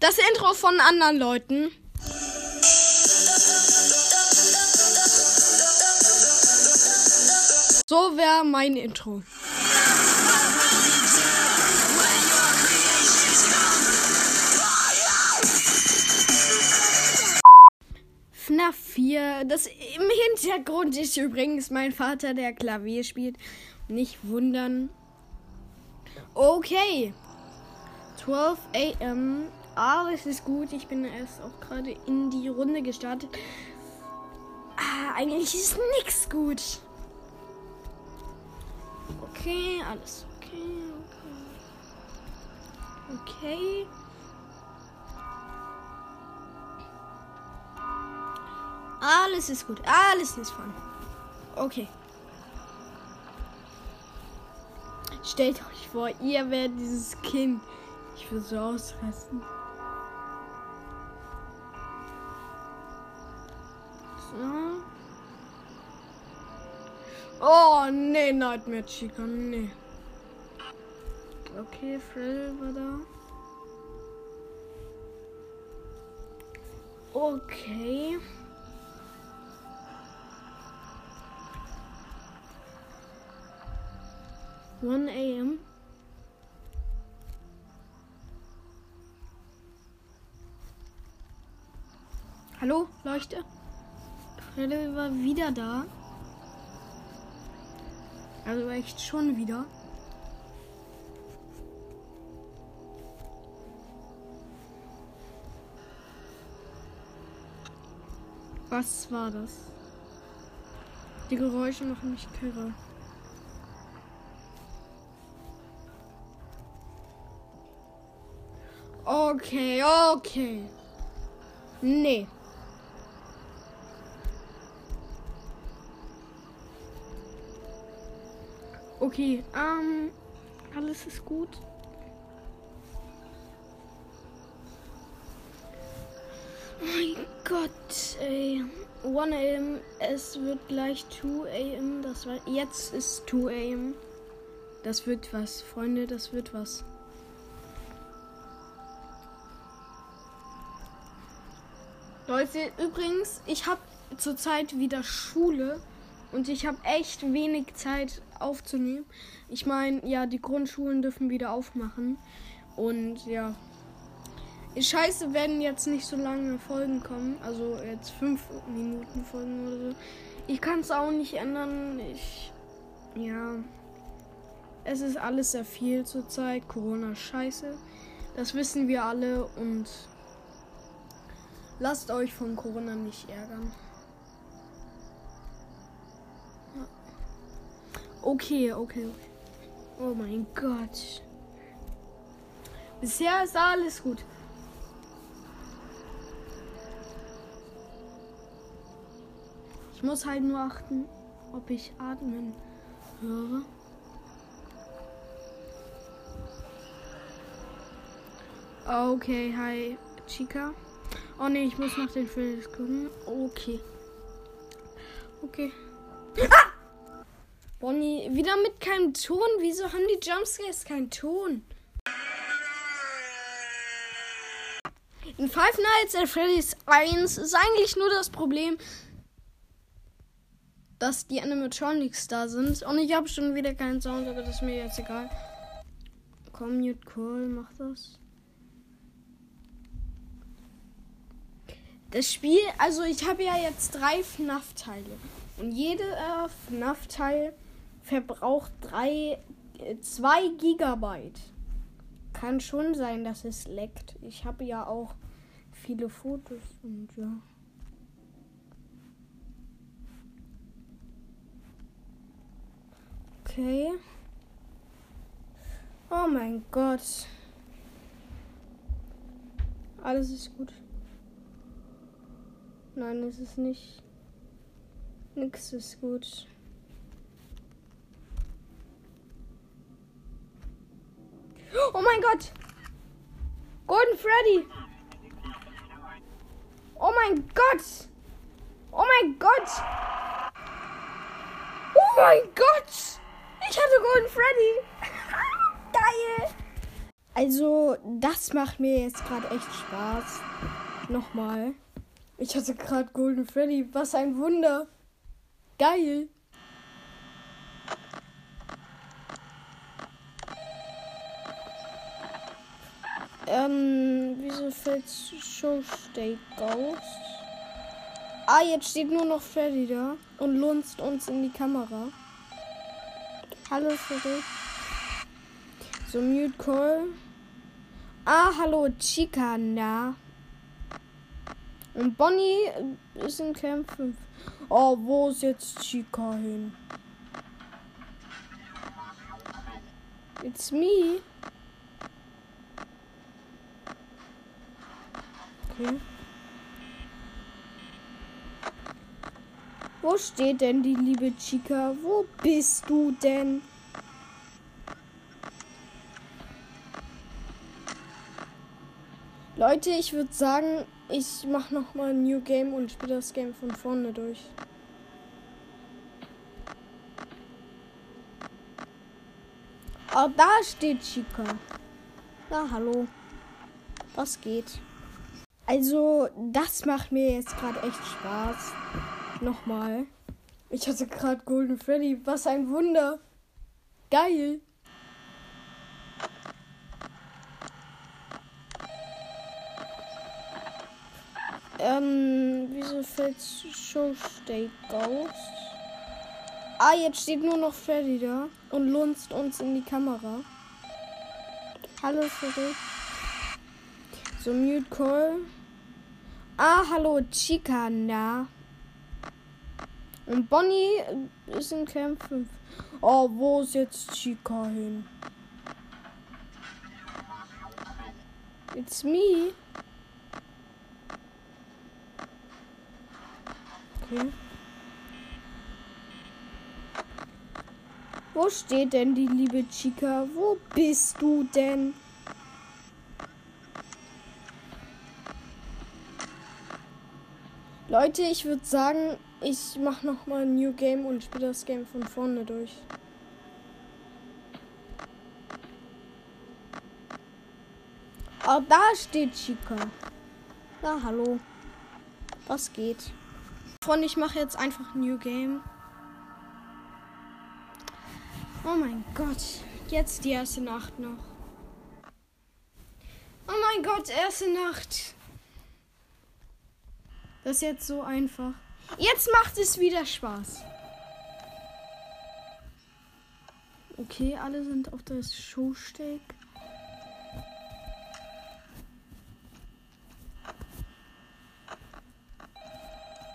Das Intro von anderen Leuten. So wäre mein Intro. FNAF 4. Das im Hintergrund ist übrigens mein Vater, der Klavier spielt. Nicht wundern. Okay. 12 am. Alles ist gut. Ich bin erst auch gerade in die Runde gestartet. Ah, eigentlich ist nichts gut. Okay, alles okay. Okay. Okay. Alles ist gut. Alles ist fun. Okay. Stellt euch vor, ihr wärt dieses Kind. Ich würde so ausrasten. Oh, nee, Nightmare Chica, nee. Okay, Freddy war da. Okay. One AM. Hallo, Leuchte. Freddy war wieder da. Also echt schon wieder. Was war das? Die Geräusche machen mich kirre. Okay, okay. Nee. Okay, ähm, alles ist gut. Mein Gott, ey. 1 am, es wird gleich 2 am. Das war, jetzt ist 2 am. Das wird was, Freunde, das wird was. Leute, übrigens, ich habe zurzeit wieder Schule und ich habe echt wenig Zeit aufzunehmen. Ich meine, ja, die Grundschulen dürfen wieder aufmachen und ja. Scheiße werden jetzt nicht so lange Folgen kommen, also jetzt fünf Minuten Folgen oder so. Ich kann es auch nicht ändern. Ich, ja, es ist alles sehr viel zurzeit. Corona Scheiße, das wissen wir alle und Lasst euch von Corona nicht ärgern. Okay, okay, okay. Oh mein Gott. Bisher ist alles gut. Ich muss halt nur achten, ob ich atmen höre. Okay, hi, Chica. Oh ne, ich muss nach den Felix gucken. Okay. Okay. Ah! Bonnie, wieder mit keinem Ton. Wieso haben die Jumpscares keinen Ton? In Five Nights at Freddy's 1 ist eigentlich nur das Problem, dass die Animatronics da sind. Und ich habe schon wieder keinen Sound, aber das ist mir jetzt egal. Komm, Mute Call, mach das. Das Spiel, also ich habe ja jetzt drei FNAF-Teile. Und jede äh, FNAF-Teil verbraucht drei, äh, zwei Gigabyte. Kann schon sein, dass es leckt. Ich habe ja auch viele Fotos und ja. Okay. Oh mein Gott. Alles ist gut. Nein, es ist nicht. Nix ist gut. Oh mein Gott! Golden Freddy! Oh mein Gott! Oh mein Gott! Oh mein Gott! Ich hatte Golden Freddy! Geil! Also, das macht mir jetzt gerade echt Spaß. Nochmal. Ich hatte gerade Golden Freddy. Was ein Wunder. Geil. Ähm, wieso fällt Show State Ghost? Ah, jetzt steht nur noch Freddy da und lunzt uns in die Kamera. Hallo Freddy. So, Mute Call. Ah, hallo Chica, na. Und Bonnie ist in Camp 5. Oh, wo ist jetzt Chica hin? It's me. Okay. Wo steht denn die liebe Chica? Wo bist du denn? Leute, ich würde sagen, ich mache noch mal ein New Game und spiele das Game von vorne durch. Oh, da steht Chica. Na, hallo. Was geht? Also, das macht mir jetzt gerade echt Spaß. Nochmal. Ich hatte gerade Golden Freddy. Was ein Wunder. Geil. Ähm, wieso fällt Show State Ghost? Ah, jetzt steht nur noch Freddy da und lunzt uns in die Kamera. Hallo Freddy. So, Mute Call. Ah, hallo Chica, na. Und Bonnie ist in Camp 5. Oh, wo ist jetzt Chica hin? It's me. Okay. Wo steht denn die liebe Chica? Wo bist du denn? Leute, ich würde sagen, ich mache noch mal ein New Game und spiele das Game von vorne durch. Oh, da steht Chica. Na, hallo. Was geht? Freunde, ich mache jetzt einfach ein New Game. Oh mein Gott. Jetzt die erste Nacht noch. Oh mein Gott, erste Nacht. Das ist jetzt so einfach. Jetzt macht es wieder Spaß. Okay, alle sind auf das Showsteg.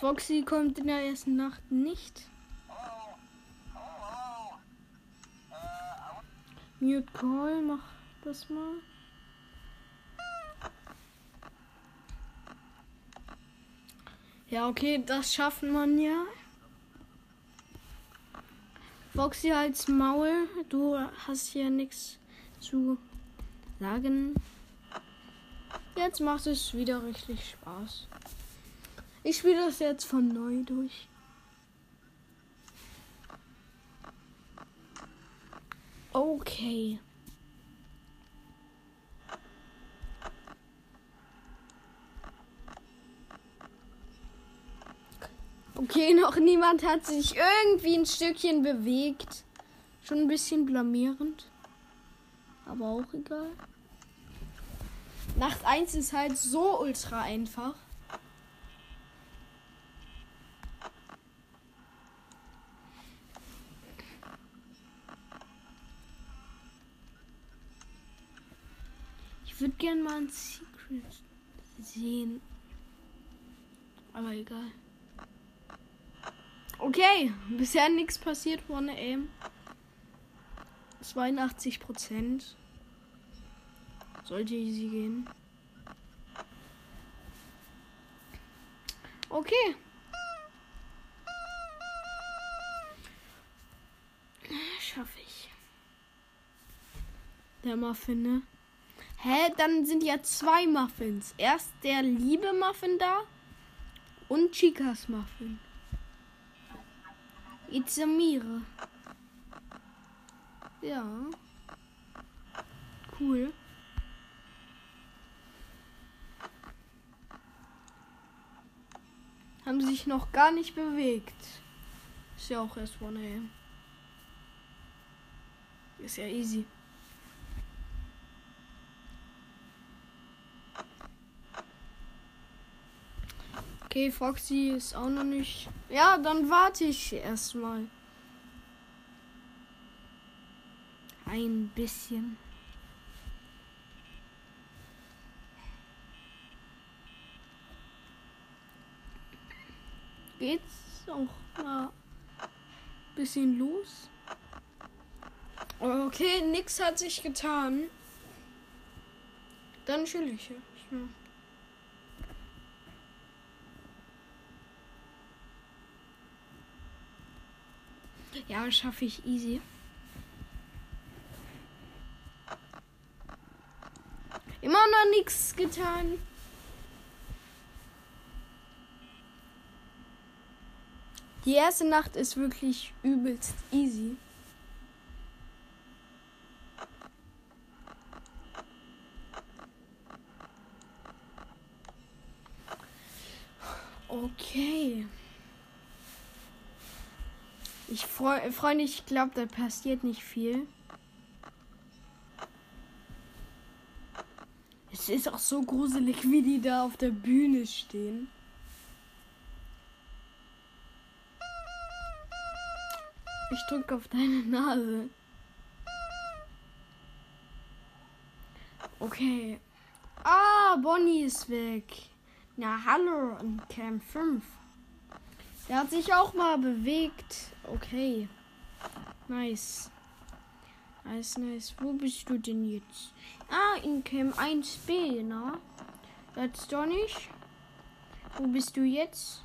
Foxy kommt in der ersten Nacht nicht. Mute Call, mach das mal. Ja, okay, das schaffen man ja. Foxy als Maul, du hast hier nichts zu sagen. Jetzt macht es wieder richtig Spaß. Ich spiele das jetzt von neu durch. Okay. Okay, noch niemand hat sich irgendwie ein Stückchen bewegt. Schon ein bisschen blamierend. Aber auch egal. Nacht 1 ist halt so ultra einfach. Ich würde gerne mal ein Secret sehen. Aber egal. Okay, bisher nichts passiert vorne aim. 82 Prozent. Sollte easy gehen. Okay. Schaffe ich. Der Muffin, ne? Hä, dann sind ja zwei Muffins. Erst der liebe Muffin da und Chicas Muffin. It's Samira. Ja. Cool. Haben sich noch gar nicht bewegt. Ist ja auch erst 1 AM. Ist ja easy. Okay, Foxy ist auch noch nicht. Ja, dann warte ich erstmal. Ein bisschen. Geht's auch mal bisschen los? Okay, nix hat sich getan. Dann chill ich. Ja. Ja, schaffe ich easy. Immer noch nichts getan. Die erste Nacht ist wirklich übelst easy. Okay. Ich freue, Freunde, ich glaube, da passiert nicht viel. Es ist auch so gruselig, wie die da auf der Bühne stehen. Ich drücke auf deine Nase. Okay. Ah, Bonnie ist weg. Na, hallo, in Camp 5. Der hat sich auch mal bewegt. Okay. Nice. Nice, nice. Wo bist du denn jetzt? Ah, in Camp 1b, na? Jetzt doch nicht. Wo bist du jetzt?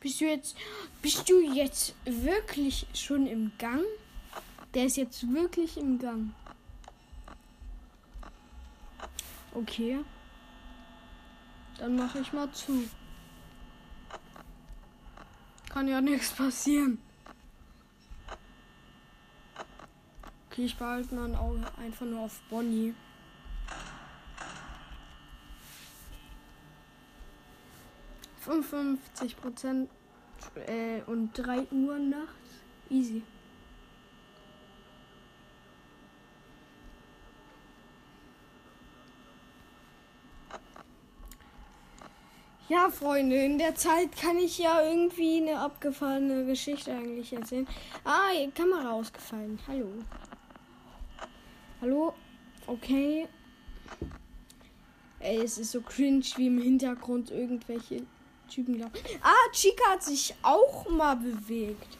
Bist du jetzt. Bist du jetzt wirklich schon im Gang? Der ist jetzt wirklich im Gang. Okay. Dann mache ich mal zu. Kann ja nichts passieren. Okay, ich behalte mein Auge einfach nur auf Bonnie. Prozent äh, und 3 Uhr nachts. Easy. Ja, Freunde, in der Zeit kann ich ja irgendwie eine abgefahrene Geschichte eigentlich erzählen. Ah, Kamera ausgefallen. Hallo. Hallo? Okay. Ey, es ist so cringe, wie im Hintergrund irgendwelche Typen laufen. Ah, Chica hat sich auch mal bewegt.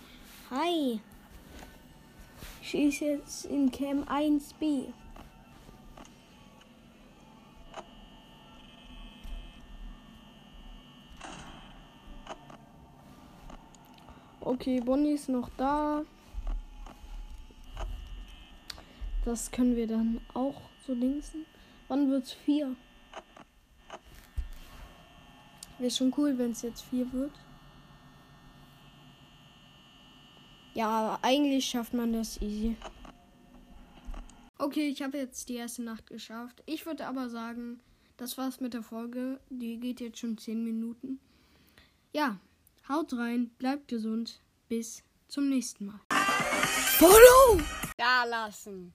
Hi. Sie ist jetzt in Cam 1b. Okay, Bonnie ist noch da. Das können wir dann auch so linksen. Wann wird's vier? Wäre schon cool, wenn es jetzt vier wird. Ja, eigentlich schafft man das easy. Okay, ich habe jetzt die erste Nacht geschafft. Ich würde aber sagen, das war's mit der Folge. Die geht jetzt schon 10 Minuten. Ja, Haut rein, bleibt gesund. Bis zum nächsten Mal. Follow! Da lassen.